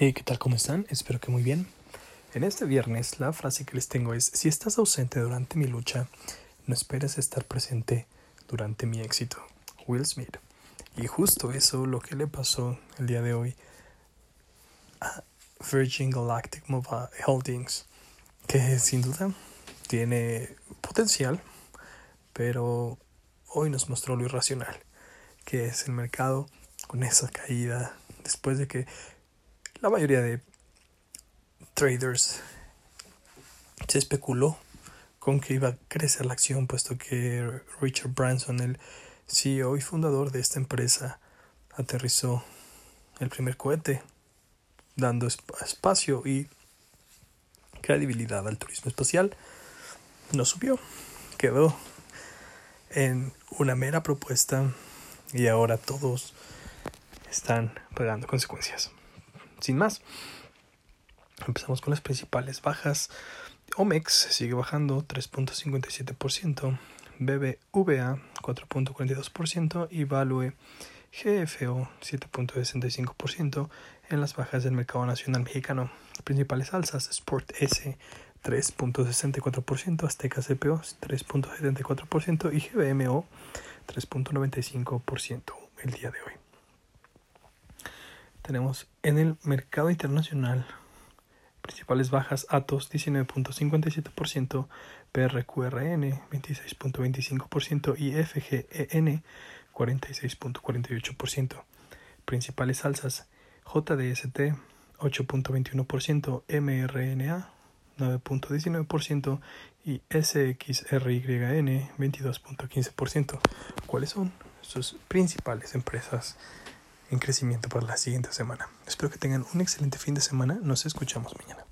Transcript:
¿qué tal? ¿Cómo están? Espero que muy bien. En este viernes la frase que les tengo es, si estás ausente durante mi lucha, no esperes estar presente durante mi éxito. Will Smith. Y justo eso lo que le pasó el día de hoy a Virgin Galactic Mobile Holdings, que sin duda tiene potencial, pero hoy nos mostró lo irracional, que es el mercado con esa caída después de que la mayoría de traders se especuló con que iba a crecer la acción, puesto que Richard Branson, el CEO y fundador de esta empresa, aterrizó el primer cohete, dando espacio y credibilidad al turismo espacial. No subió, quedó en una mera propuesta y ahora todos están pagando consecuencias. Sin más, empezamos con las principales bajas. Omex sigue bajando 3.57%, BBVA 4.42% y Value GFO 7.65% en las bajas del mercado nacional mexicano. Principales alzas, Sport S 3.64%, Azteca CPO 3.74% y GBMO 3.95% el día de hoy tenemos en el mercado internacional principales bajas Atos 19.57%, PRQRN 26.25% y FGEN 46.48%. Principales alzas JDST 8.21%, MRNA 9.19% y SXRYN 22.15%. ¿Cuáles son sus principales empresas en crecimiento para la siguiente semana. Espero que tengan un excelente fin de semana. Nos escuchamos mañana.